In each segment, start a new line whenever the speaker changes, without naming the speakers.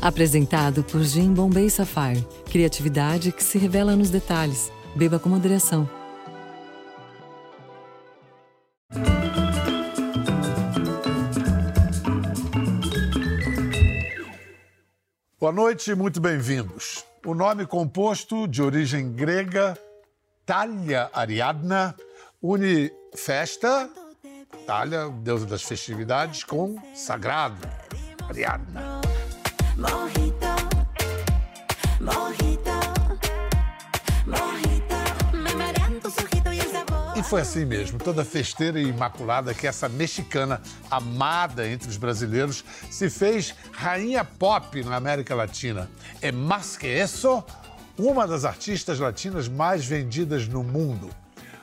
Apresentado por Jim Bombay Sapphire. Criatividade que se revela nos detalhes. Beba com moderação.
Boa noite e muito bem-vindos. O nome composto de origem grega, Thalia Ariadna, une festa, Thalia, deusa das festividades, com sagrado, Ariadna. E foi assim mesmo, toda festeira e imaculada que essa mexicana, amada entre os brasileiros, se fez rainha pop na América Latina. É mais que isso, uma das artistas latinas mais vendidas no mundo.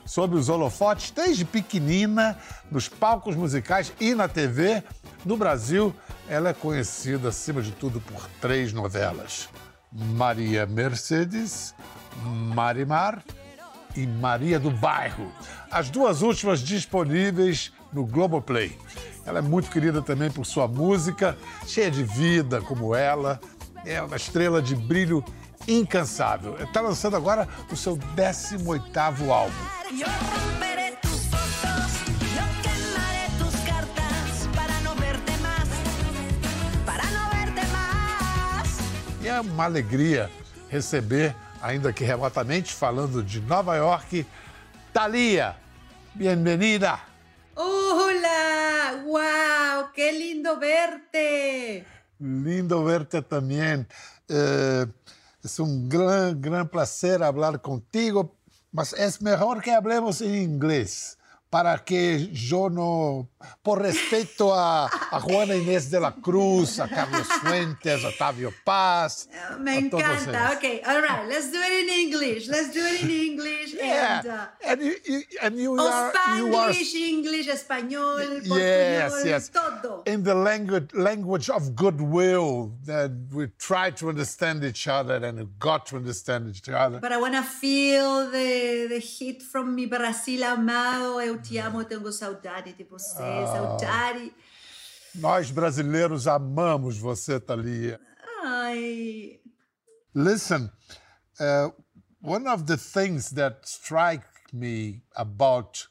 Sob os holofotes desde pequenina, nos palcos musicais e na TV, no Brasil, ela é conhecida, acima de tudo, por três novelas: Maria Mercedes, Marimar e Maria do Bairro. As duas últimas disponíveis no Globoplay. Ela é muito querida também por sua música, cheia de vida como ela. É uma estrela de brilho incansável. Está lançando agora o seu 18º álbum. E é uma alegria receber, ainda que remotamente, falando de Nova York, Thalia. Bem-vinda!
Hola, wow, qué lindo verte.
Lindo verte também. Eh, es un gran, gran placer hablar contigo, mas es mejor que hablemos en inglés para que yo no, por respeto a, a Juana Inés de la Cruz, a Carlos Fuentes, a Octavio Paz.
Me
a todos
encanta. Okay, all right, let's do it in English. Let's do it in English.
Yeah,
And, uh,
and you, you- and you
o
are, you are
Spanglish, English, español,
Yes,
portuñol,
yes.
todo.
in the language language of goodwill that we try to understand each other and got to understand each other.
But I want to feel the, the heat from mi Brasil amado. Eu te amo, tengo saudade de você, Saudade.
Nós brasileiros amamos você, Thalia.
Ai,
Listen, uh, one of the things that strike me about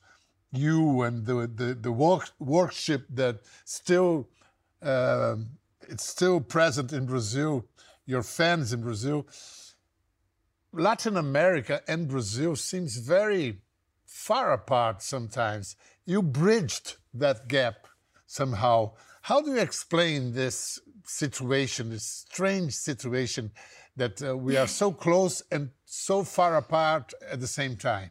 you and the the, the work, worship that still um it's still present in Brazil, your fans in Brazil. Latin America and Brazil seems very far apart sometimes. You bridged that gap somehow. How do you explain this situation, this strange situation that uh, we are so close and so far apart at the same time?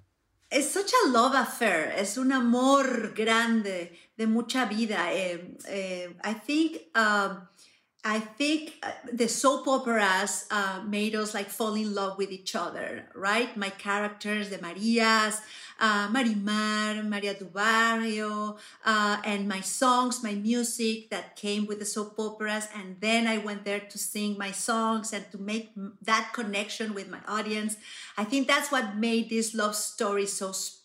Es such a love affair, es un amor grande de mucha vida. Eh, eh, I think um, I think uh, the soap operas uh, made us like fall in love with each other, right? My characters, the Marias, uh, Marimar, Maria do Barrio, uh, and my songs, my music that came with the soap operas. And then I went there to sing my songs and to make that connection with my audience. I think that's what made this love story so special.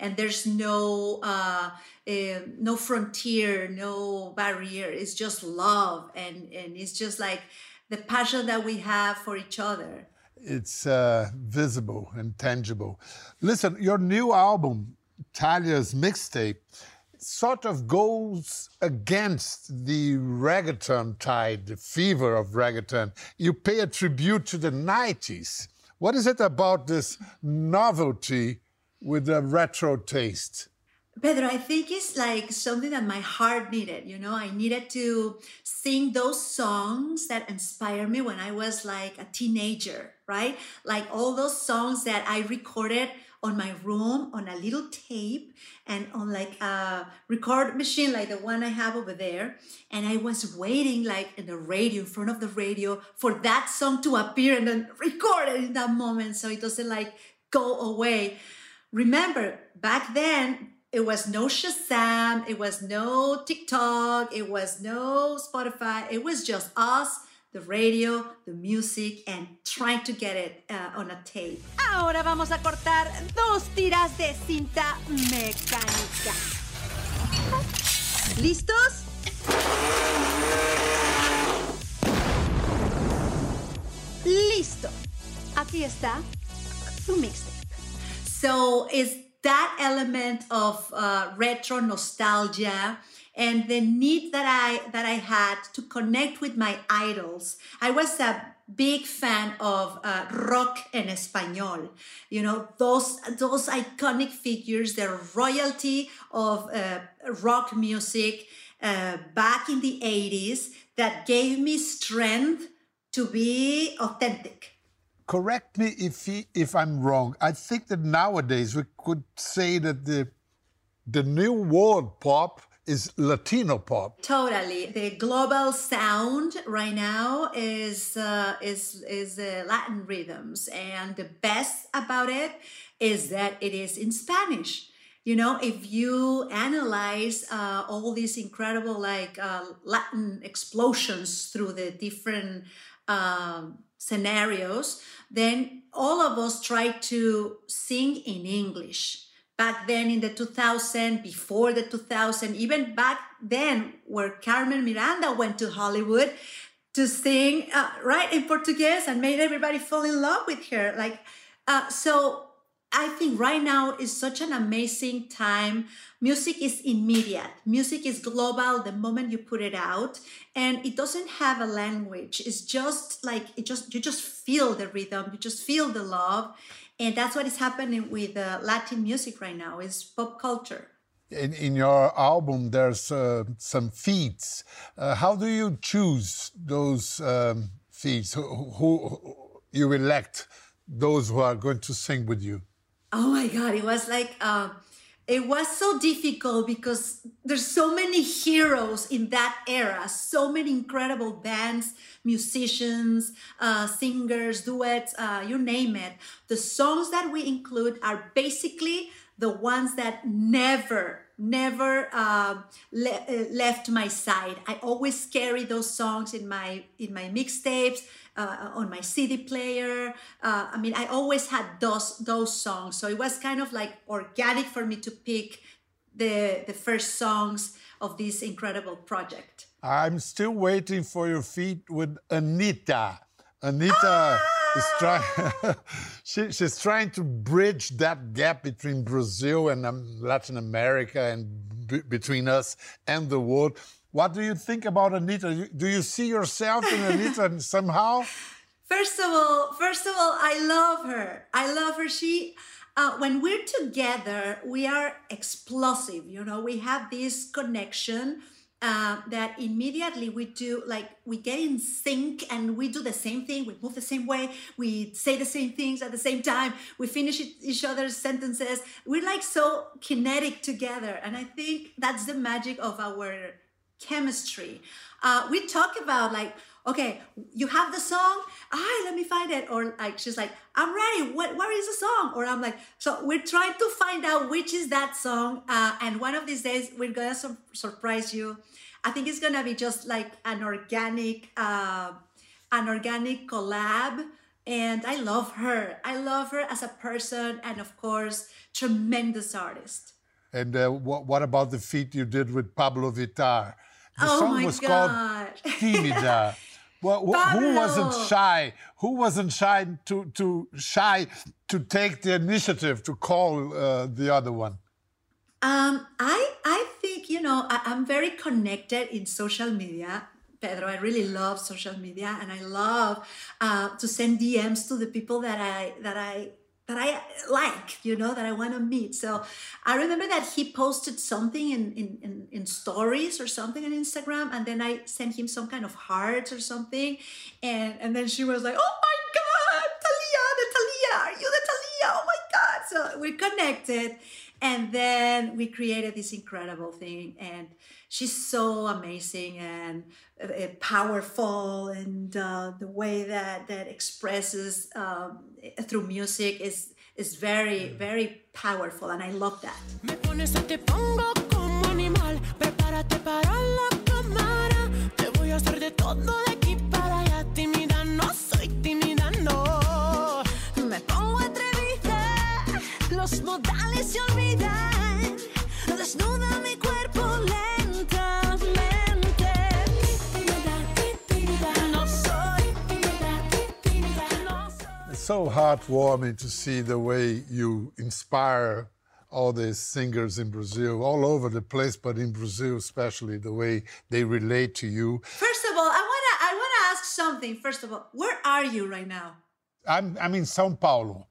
And there's no uh, eh, no frontier, no barrier. It's just love, and and it's just like the passion that we have for each other.
It's uh, visible and tangible. Listen, your new album, Thalia's mixtape, sort of goes against the reggaeton tide, the fever of reggaeton. You pay a tribute to the 90s. What is it about this novelty with a retro taste?
Pedro, I think it's like something that my heart needed. You know, I needed to sing those songs that inspired me when I was like a teenager, right? Like all those songs that I recorded on my room on a little tape and on like a record machine like the one I have over there. And I was waiting like in the radio, in front of the radio, for that song to appear and then record it in that moment so it doesn't like go away remember back then it was no Shazam, it was no TikTok, it was no Spotify, it was just us, the radio, the music, and trying to get it uh, on a tape.
Ahora vamos a cortar dos tiras de cinta mecánica. ¿Listos? Listo. Aquí está tu mixtape.
So it's that element of uh, retro nostalgia and the need that I that I had to connect with my idols. I was a big fan of uh, rock en español. You know those those iconic figures, the royalty of uh, rock music uh, back in the '80s that gave me strength to be authentic.
Correct me if he, if I'm wrong. I think that nowadays we could say that the the new world pop is Latino pop.
Totally. The global sound right now is uh, is is uh, Latin rhythms, and the best about it is that it is in Spanish. You know, if you analyze uh, all these incredible like uh, Latin explosions through the different um, scenarios, then all of us try to sing in English. Back then in the 2000 before the 2000 even back then where carmen miranda went to hollywood to sing uh, right in portuguese and made everybody fall in love with her like uh, so i think right now is such an amazing time. Music is immediate. Music is global the moment you put it out. And it doesn't have a language. It's just like it just you just feel the rhythm. You just feel the love. And that's what is happening with uh, latin music right now is pop culture.
In, in your album, there's uh, some feats. Uh, how do you choose those um, feats? Who, who you elect those who are going to sing with you?
Oh my god it was like uh, it was so difficult because there's so many heroes in that era so many incredible bands musicians uh, singers duets uh, you name it. The songs that we include are basically the ones that never never uh, le- left my side. I always carry those songs in my in my mixtapes uh, on my cd player uh, i mean i always had those those songs so it was kind of like organic for me to pick the the first songs of this incredible project
I'm still waiting for your feat with Anitta. Anitta is trying. she, she's trying to bridge that gap between Brazil and um, Latin America and b- between us and the world. What do you think about Anitta? Do you see yourself in Anitta somehow?
First of all, first of all, I love her. I love her. She, uh, when we're together, we are explosive. You know, we have this connection uh, that immediately we do. Like we get in sync and we do the same thing. We move the same way. We say the same things at the same time. We finish each other's sentences. We're like so kinetic together, and I think that's the magic of our chemistry. Uh, we talk about like, okay, you have the song. Ah, let me find it. Or like she's like, I'm ready. What? Where is the song? Or I'm like, so we're trying to find out which is that song. Uh, and one of these days we're gonna sur- surprise you. I think it's gonna be just like an organic, uh, an organic collab. And I love her. I love her as a person, and of course, tremendous artist.
And uh, what, what about the feat you did with Pabllo Vittar? The
Oh
song was
God.
called Tímida. Well, wh- who wasn't shy? Who wasn't shy to, to shy to take the initiative to call uh, the other one?
Um, I I think you know I, I'm very connected in social media, Pedro. I really love social media, and I love uh, to send DMs to the people that I that I that I like, you know, that I want to meet. So I remember that he posted something in, in, in, in stories or something on Instagram, and then I sent him some kind of hearts or something, and and then she was like, "Oh my God, Thalia, the Thalia, are you the Thalia? Oh my God!" So we're connected, and then we created this incredible thing, and she's so amazing and uh, uh, powerful, and uh, the way that that expresses um, through music is is very very powerful, and I love that.
Los modales se olvidan. Desnuda mi cuerpo lentamente. Tímida, tímida. No soy tímida, tímida. No soy.
so heartwarming to see the way you inspire all these singers in Brazil, all over the place, but in Brazil especially, the way they relate to you.
First of all, I wanna I wanna ask something. First of all, where are you right now?
I'm, I'm in São Paulo.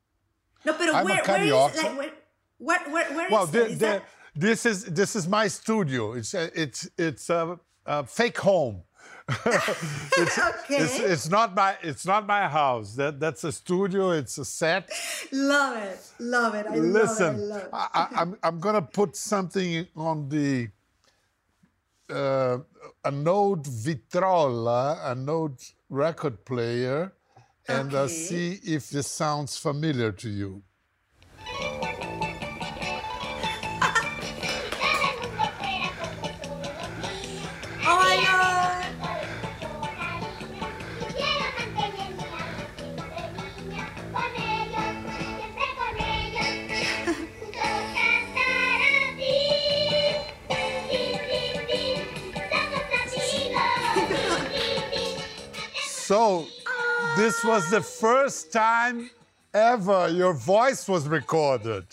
No, but
I'm
where, where is like where where where, where
Well,
is
the-?
Is
the-
that-
this is this is my studio. It's a, it's it's a, a fake home. it's,
Okay.
it's, it's not my it's not my house. That that's a studio. It's a set.
love it, love it. I
Listen,
love it. I love it.
I, I, I'm I'm gonna put something on the uh, a Node Vitrola, a Node record player, and uh,
Okay.
see if this sounds familiar to you. This was the first time ever your voice was recorded,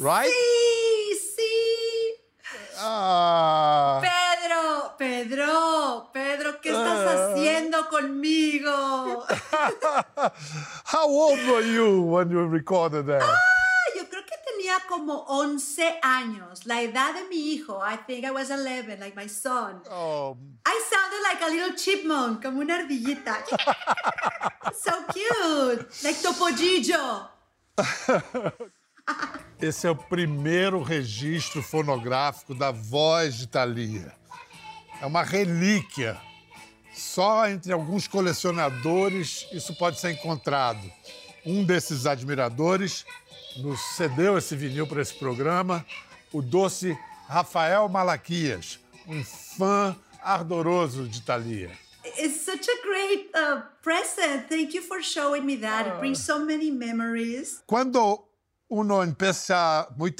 right?
Sí, sí.
Ah,
Pedro, Pedro, Pedro, ¿qué estás
Ah.
haciendo conmigo?
how old were you when you recorded that?
Ah, como 11 años, la edad de mi hijo. I think I was 11, like my son.
Oh,
I sounded like a little chipmunk, como una ardillita. so cute, like Topollillo.
esse é o primeiro registro fonográfico da voz de Thalia. É uma relíquia. Só entre alguns colecionadores isso pode ser encontrado. Um desses admiradores nos cedeu esse vinil para esse programa, o doce Rafael Malaquias, um fã ardoroso de Thalia.
It's such a great uh, present. Thank you for showing me that. It brings so many memories.
Cuando uno empieza muy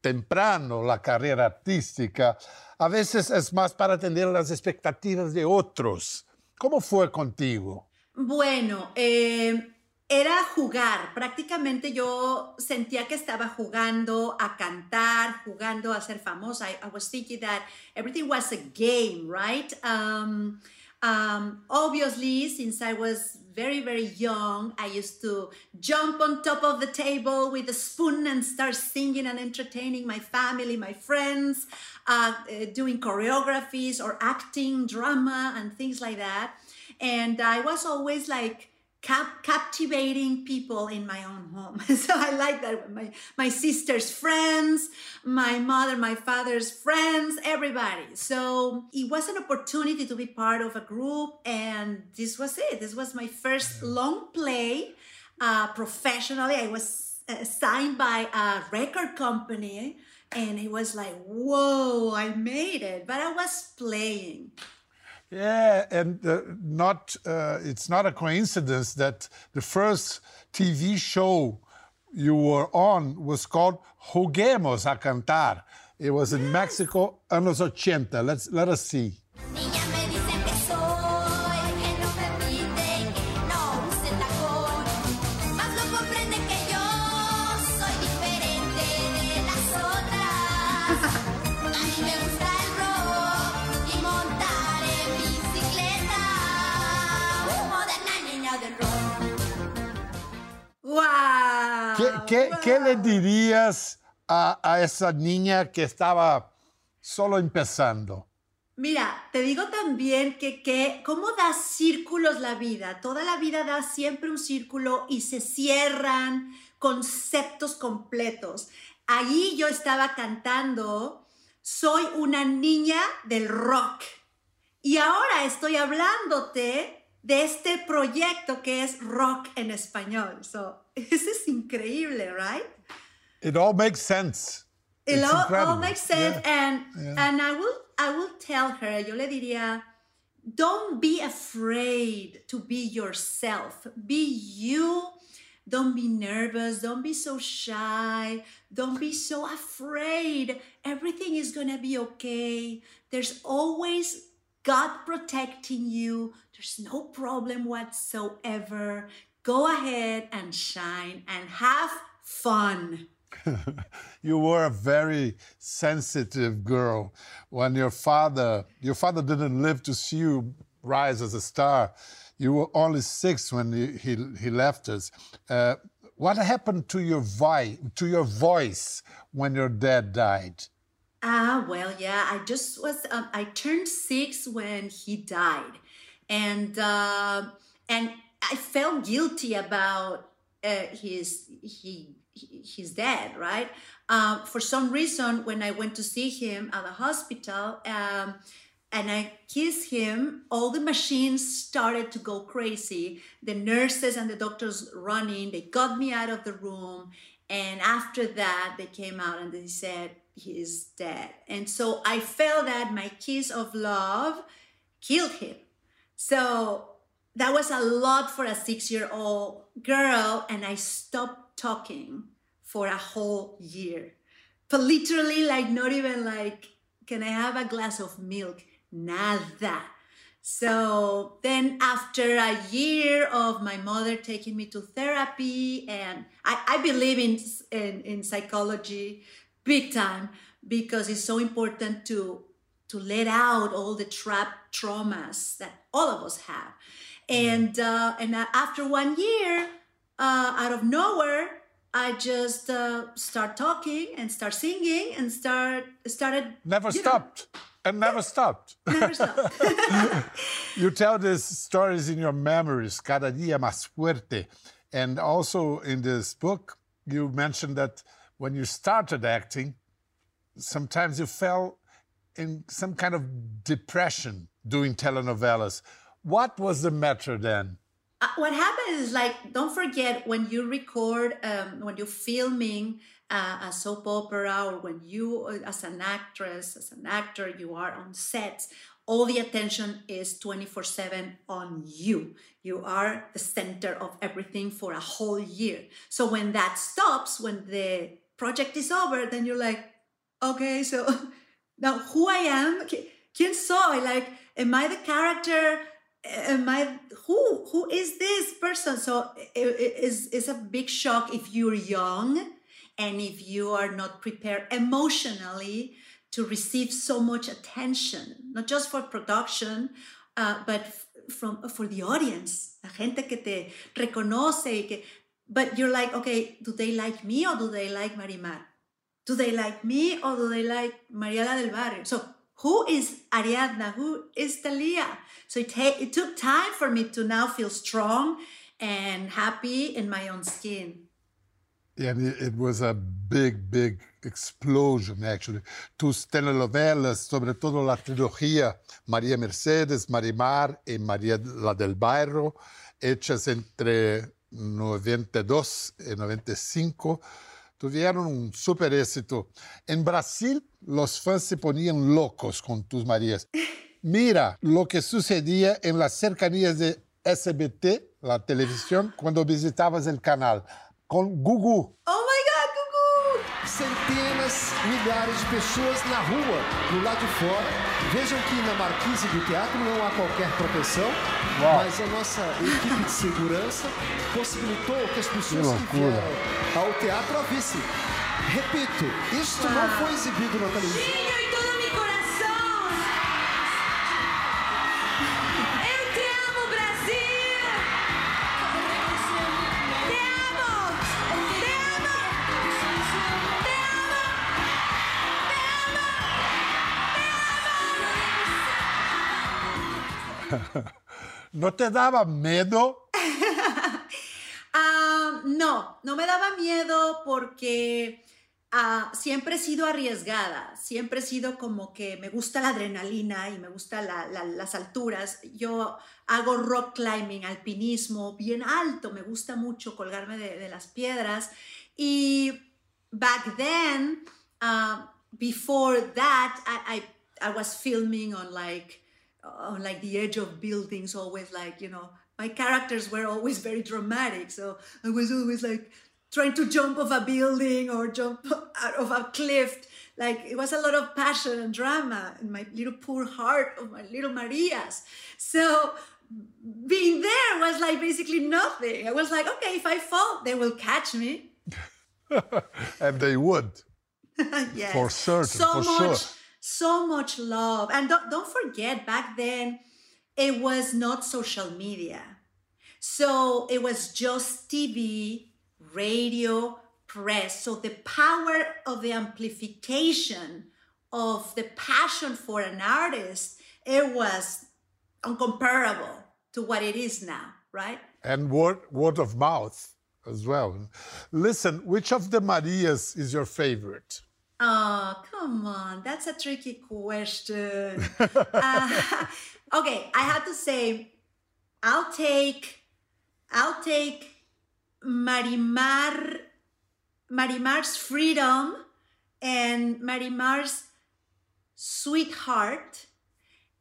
temprano la carrera artística, a veces es más para atender las expectativas de otros. ¿Cómo fue contigo?
Bueno, eh, era jugar. Prácticamente yo sentía que estaba jugando a cantar, jugando a ser famosa. I, I was thinking that everything was a game, right? Um, um, obviously, since I was very, very young, I used to jump on top of the table with a spoon and start singing and entertaining my family, my friends, uh, uh, doing choreographies or acting, drama, and things like that. And I was always like, cap- captivating people in my own home. so I like that. My, my sister's friends, my mother, my father's friends, everybody. So it was an opportunity to be part of a group. And this was it. This was my first long play uh, professionally. I was uh, signed by a record company. And it was like, whoa, I made it. But I was playing.
Yeah, and uh, not uh, it's not a coincidence that the first TV show you were on was called Juguemos a Cantar. It was in Mexico, anos 80. Let's let us see. ¿Qué, qué- le dirías a, a esa niña que estaba solo empezando?
Mira, te digo también que, que cómo da círculos la vida. Toda la vida da siempre un círculo y se cierran conceptos completos. Ahí yo estaba cantando, soy una niña del rock. Y ahora estoy hablándote de este proyecto que es rock en español. So, eso es increíble, right?
It all makes sense.
It all, all makes sense,
Yeah.
and and I will I will tell her. Yo le diría, don't be afraid to be yourself. Be you. Don't be nervous. Don't be so shy. Don't be so afraid. Everything is gonna be okay. There's always God protecting you. There's no problem whatsoever. go ahead and shine and have fun.
you were a very sensitive girl when your father your father didn't live to see you rise as a star you were only six when he, he, left us uh, what happened to your voice to your voice when your dad died
Ah, well, yeah, I just was, um, I turned six when he died. And, uh, and I felt guilty about uh, his, he, his death, right? Um, for some reason, when I went to see him at the hospital, um, and I kissed him, all the machines started to go crazy. The nurses and the doctors running, they got me out of the room. And after that, they came out and they said, he's dead. And so I felt that my kiss of love killed him. So that was a lot for a six year old girl. And I stopped talking for a whole year. But literally, like, not even like, can I have a glass of milk? Nada. So then, after a year of my mother taking me to therapy, and I, I believe in, in, in psychology big time because it's so important to to let out all the trapped traumas that all of us have. And uh, and after one year, uh, out of nowhere, I just uh, start talking and start singing and start started.
never
you know,
stopped and never stopped
never stopped.
you tell these stories in your memories, Cada Dia Más Fuerte. And also in this book, you mentioned that when you started acting, sometimes you fell in some kind of depression doing telenovelas. What was the matter then?
Uh, what happens is like don't forget when you record um, when you're filming uh, a soap opera or when you uh, as an actress as an actor you are on set all the attention is 24 7 on you. You are the center of everything for a whole year. So when that stops when the project is over then you're like okay so now who i am? Qui- quién soy? Like am i the character? Am I who who is this person? So it, is a big shock if you're young and if you are not prepared emotionally to receive so much attention, not just for production, uh, but f- from for the audience, la gente que te reconoce. y Que, but you're like, okay, do they like me or do they like Marimar? Do they like me or do they like Maria la del Barrio? So who is Ariadna? Who is Thalia? So it, ta- it took time for me to now feel strong and happy in my own skin.
And it, it was a big, big explosion, actually. Tus telenovelas, sobre todo la trilogía María Mercedes, Marimar y María la del Bairro, hechas entre 92 y 95, tuvieron un super éxito. En Brasil, los fans se ponían locos con tus Marías. Mira lo que sucedía en las cercanías de SBT, la televisión, cuando visitabas el canal, con Gugu.
Oh my God, Gugu!
centenas, milhares de pessoas na rua, do lado de fora. Vejam que na marquise do teatro não há qualquer proteção,
Uau.
mas a nossa equipe de segurança possibilitou que as pessoas que,
loucura.
vieram ao teatro a vissem. Repito, isto não foi exibido na televisão.
¿No te daba miedo?
Ah, no, no me daba miedo porque ah, siempre he sido arriesgada, siempre he sido como que me gusta la adrenalina y me gusta la- la- las alturas. Yo hago rock climbing, alpinismo bien alto, me gusta mucho colgarme de, las piedras. Y back then, uh, before that, I was filming on like on like the edge of buildings, always like you know, my characters were always very dramatic, so I was always like trying to jump off a building or jump out of a cliff. Like it was a lot of passion and drama in my little poor heart of my little Marias. So being there was like basically nothing. I was like, okay, if I fall, they will catch me.
and they would.
yes.
For certain,
So
for
much,
sure.
So much love. And don't, don't forget, back then, it was not social media. So it was just TV, radio, press. So the power of the amplification of the passion for an artist, it was uncomparable to what it is now, right?
And word, word of mouth as well. Listen, which of the Marias is your favorite?
Oh, come on. That's a tricky question. Uh, okay, I have to say, I'll take, I'll take Marimar, Marimar's freedom and Marimar's sweetheart.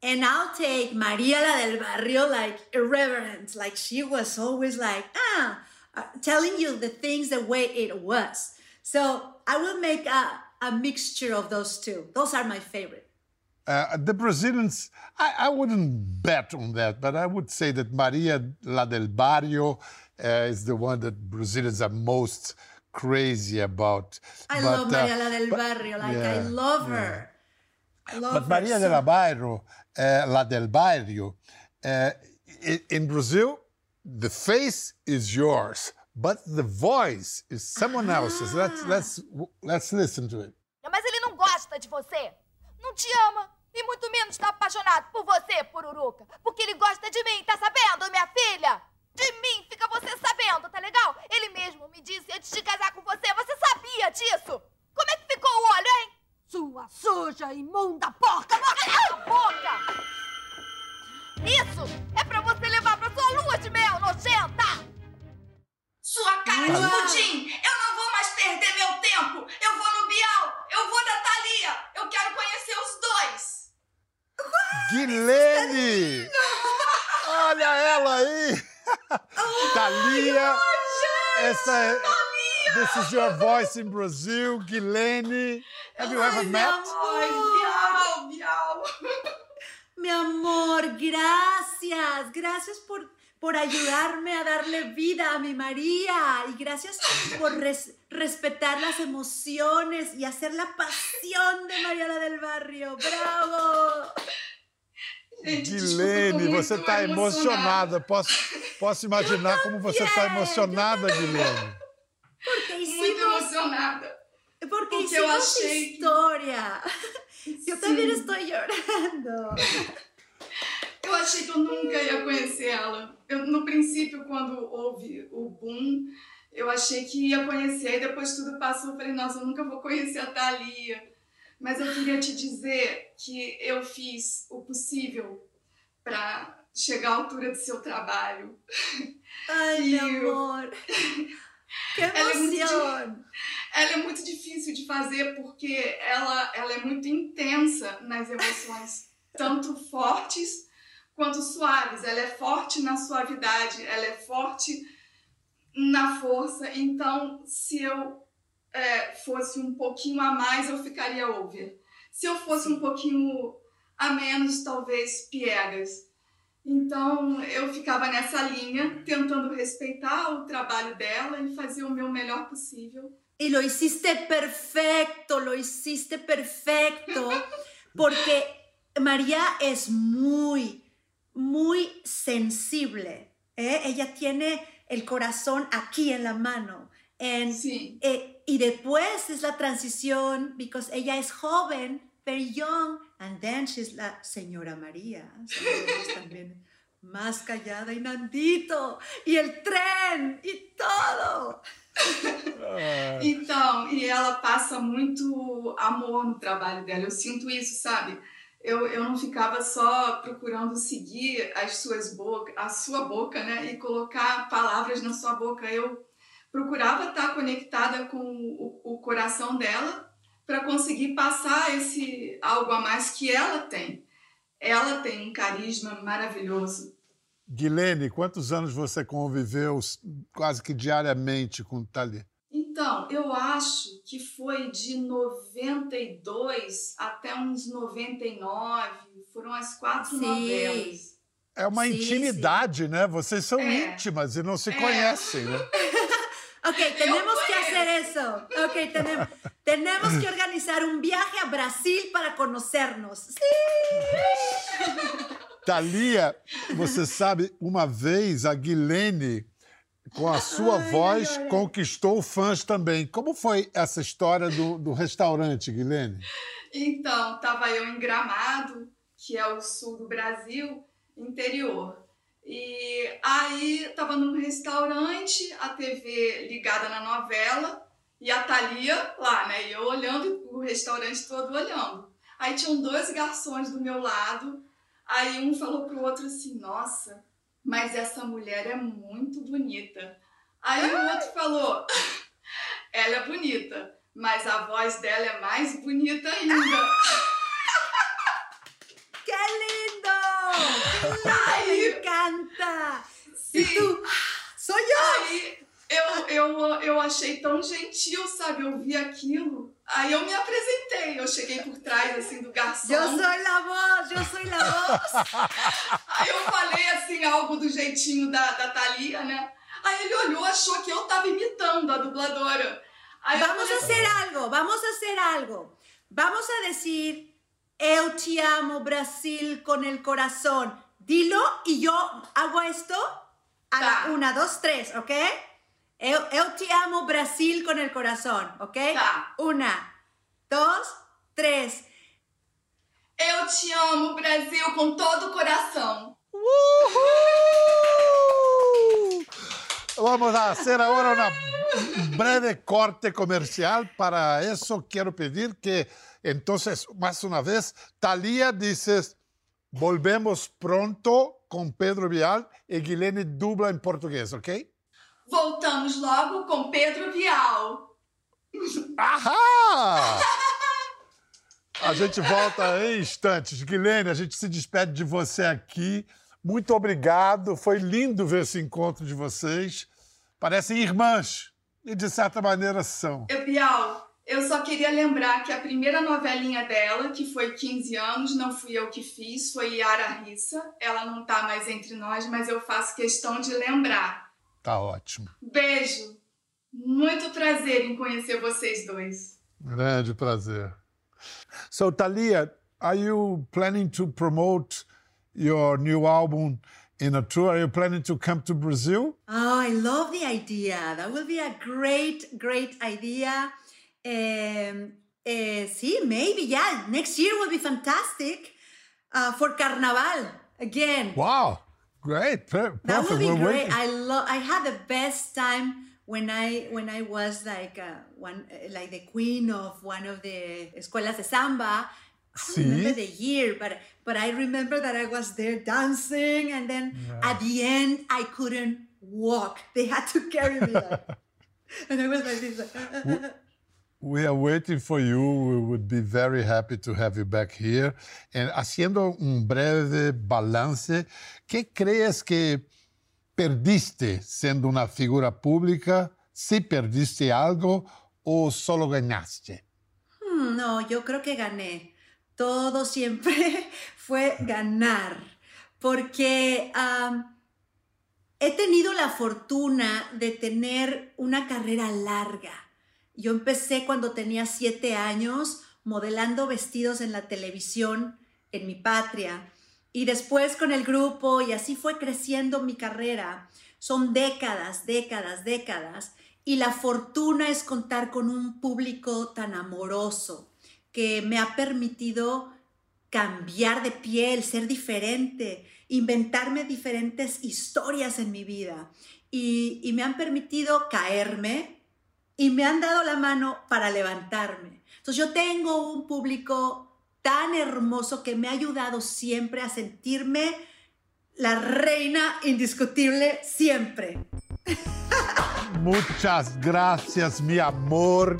And I'll take Maria la del Barrio like irreverent, like she was always like, ah, uh, telling you the things the way it was. So I will make a, a mixture of those two. Those are my favorite.
Uh, the Brazilians, I, I wouldn't bet on that, but I would say that Maria La del Barrio uh, is the one that Brazilians are most crazy about.
I
But,
love
uh,
Maria la del Barrio. Like, I love her. I love
But
her
Maria
so-
de la Barrio, uh, La del Barrio, uh, in Brazil, the face is yours, but the voice is someone else's. Let's
Ah.
let's let's listen to it.
Mas ele não gosta de você. Não te ama. E muito menos está apaixonado por você, Pururuca. Porque ele gosta de mim, tá sabendo, minha
This is your voice in Brazil, Guilene. Have you ever met?
Ai, Bial, Bial!
Mi amor, gracias. Gracias por, por ayudarme a darle vida a mi María. Y gracias por res- respetar las emociones y hacer la pasión de María la del Barrio. ¡Bravo!
Guilene, você está emocionada. Posso, posso imaginar como você está emocionada, Guilene.
Porque
Muito
hicimos,
emocionada.
porque
porque eu achei.
Yo también
Sim.
estoy llorando.
Eu achei que eu nunca ia conhecer ela. Eu, no princípio, quando houve o boom, eu achei que ia conhecer, e depois tudo passou. Eu falei, nossa, eu nunca vou conhecer a Thalia. Mas eu queria te dizer que eu fiz o possível para chegar à altura do seu trabalho.
Ay, mi
Tío.
amor. ¡Qué
Ela é muito! Ela é muito difícil de fazer porque ela, ela é muito intensa nas emoções, tanto fortes quanto suaves. Ela é forte na suavidade, ela é forte na força. Então, se eu é, fosse um pouquinho a mais, eu ficaria over. Se eu fosse um pouquinho a menos, talvez piegas. Então, eu ficava nessa linha, tentando respeitar o trabalho dela e fazer o meu melhor possível.
Y lo hiciste perfecto, lo hiciste perfecto, porque María es muy, muy sensible. ¿eh? Ella tiene el corazón aquí en la mano. And,
Sí.
eh, y después es la transición, because ella es joven, very young, and then she's la señora María. También más callada y Nandito, y el tren, y todo.
Então, e ela passa muito amor no trabalho dela. Eu sinto isso, sabe? Eu, eu não ficava só procurando seguir as suas bocas, a sua boca, né? E colocar palavras na sua boca. Eu procurava estar conectada com o, o coração dela para conseguir passar esse algo a mais que ela tem. Ela tem um carisma maravilhoso.
Guilene, quantos anos você conviveu quase que diariamente com Thalia?
Então, eu acho que foi de 92 até uns 99. Foram as quatro
Sim.
novelas.
É uma
Sim,
intimidade, né? Vocês são
É.
íntimas e não se
É.
conhecem, né?
Ok, tenemos. Hacer eso. Ok, tenemos, tenemos que organizar un viaje a Brasil para conocernos. Sí.
Thalia, você sabe, uma vez a Guilene, com a sua voz, conquistou fãs também. Como foi essa história do, do restaurante, Guilene?
Então, tava eu em Gramado, que é o sul do Brasil, interior. E aí tava num restaurante, a TV ligada na novela e a Thalia lá, né? E eu olhando o restaurante todo olhando. Aí tinham dois garçons do meu lado. Aí um falou pro outro assim: "Nossa, mas essa mulher é muito bonita". Aí o outro falou: "Ela é bonita, mas a voz dela é mais bonita ainda".
¡Qué lindo! ¡Qué lindo! ¡Me encanta!
Sim.
Y tú, soy yo.
Aí eu, eu, eu achei tão gentil, sabe? Eu vi aquilo. Aí eu me apresentei. Eu cheguei por trás, assim, do garçom.
Yo soy la voz, yo soy la voz.
Aí eu falei, assim, algo do jeitinho da, da Thalia, né? Aí ele olhou, achou que eu tava imitando a dubladora. Aí eu
Vamos
falei
hacer algo, vamos a hacer algo. Vamos a decir, eu te amo Brasil con el corazón. Dilo y yo hago esto a la una, dos, tres, ¿ok? Eu, eu te amo Brasil con el corazón, ¿ok?
Ta.
Una, dos, tres.
Eu te amo, Brasil, com todo o coração.
Uhul! Vamos a hacer ahora una breve corte comercial. Para eso quiero pedir que entonces, más una vez, Talía dices, volvemos pronto con Pedro Vial y Guilene dubla en portugués, ¿ok?
Voltamos logo com Pedro Vial.
Ahá! A gente volta em instantes. Guilherme, a gente se despede de você aqui. Muito obrigado. Foi lindo ver esse encontro de vocês. Parecem irmãs. E, de certa maneira, são.
Eu, Bial, eu só queria lembrar que a primeira novelinha dela, que foi 15 anos, não fui eu que fiz, foi Yara Rissa. Ela não tá mais entre nós, mas eu faço questão de lembrar.
Tá ótimo.
Beijo! Muito prazer em conhecer vocês dois.
Grande prazer. So, Thalia, are you planning to promote your new album in a tour? Are you planning to come to Brazil?
Oh, I love the idea. That will be a great, great idea. Um, eh, sí, maybe, yeah. Next year will be fantastic uh, for Carnaval again.
Wow, great. Per-
That
perfect.
would be
We're
great.
waiting.
I love. I had the best time when I when I was like uh, one uh, like the queen of one of the escuelas de samba. I don't remember the year, but but I remember that I was there dancing, and then at the end I couldn't walk. They had to carry me, like, and I was like this. Like,
We are waiting for you. We would be very happy to have you back here. And haciendo un breve balance, ¿qué crees que perdiste siendo una figura pública? ¿Si perdiste algo o solo ganaste?
"Hmm, no, yo creo que gané. Todo siempre fue ganar, porque he tenido la fortuna de tener una carrera larga. Yo empecé cuando tenía siete años modelando vestidos en la televisión en mi patria. Y después con el grupo y así fue creciendo mi carrera. Son décadas, décadas, décadas. Y la fortuna es contar con un público tan amoroso que me ha permitido cambiar de piel, ser diferente, inventarme diferentes historias en mi vida. Y, y me han permitido caerme y me han dado la mano para levantarme. Entonces yo tengo un público tan hermoso que me ha ayudado siempre a sentirme la reina indiscutible siempre.
Muchas gracias, mi amor,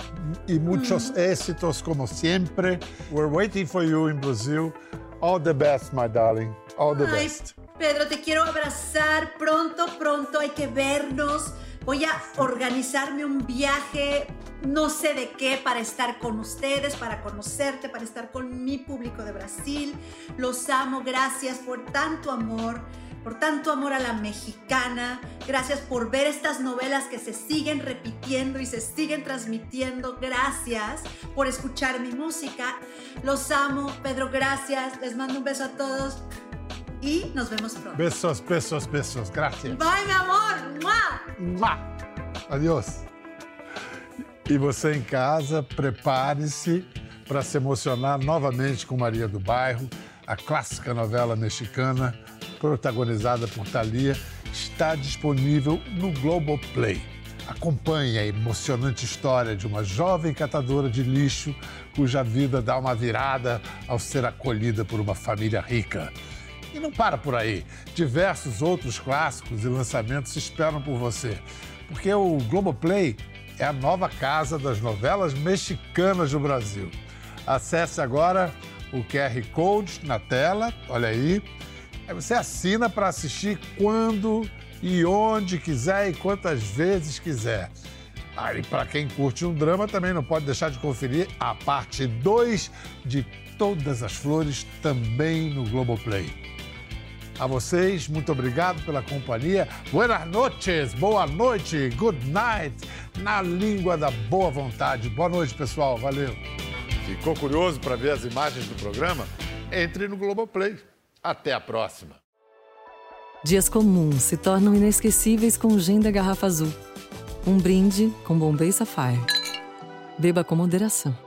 y muchos éxitos como siempre. We're waiting for you in Brazil. All the best, my darling. All the
Ay,
best.
Pedro, te quiero abrazar pronto, pronto, hay que vernos. Voy a organizarme un viaje, no sé de qué, para estar con ustedes, para conocerte, para estar con mi público de Brasil. Los amo, gracias por tanto amor. por tanto amor a la mexicana. Gracias por ver estas novelas que se siguen repitiendo y se siguen transmitiendo. Gracias por escuchar mi música. Los amo. Pedro, gracias. Les mando un beso a todos y nos vemos pronto.
Besos, besos, besos. Gracias.
Bye, mi amor. ¡Mua!
Mua. Adiós. E você em casa, prepare-se para se emocionar novamente com Maria do Bairro, a clássica novela mexicana protagonizada por Thalia, está disponível no Globoplay. Acompanhe a emocionante história de uma jovem catadora de lixo cuja vida dá uma virada ao ser acolhida por uma família rica. E não para por aí. Diversos outros clássicos e lançamentos esperam por você. Porque o Globoplay é a nova casa das novelas mexicanas do Brasil. Acesse agora o QR Code na tela, olha aí. Aí você assina para assistir quando e onde quiser e quantas vezes quiser. Ah, e para quem curte um drama, também não pode deixar de conferir a parte 2 de Todas as Flores, também no Globoplay. A vocês, muito obrigado pela companhia. Buenas noches, boa noite, good night, na língua da boa vontade. Boa noite, pessoal, valeu. Ficou curioso para ver as imagens do programa? Entre no Globoplay. Até a próxima.
Dias comuns se tornam inesquecíveis com o gin da garrafa azul. Um brinde com Bombay Sapphire. Beba com moderação.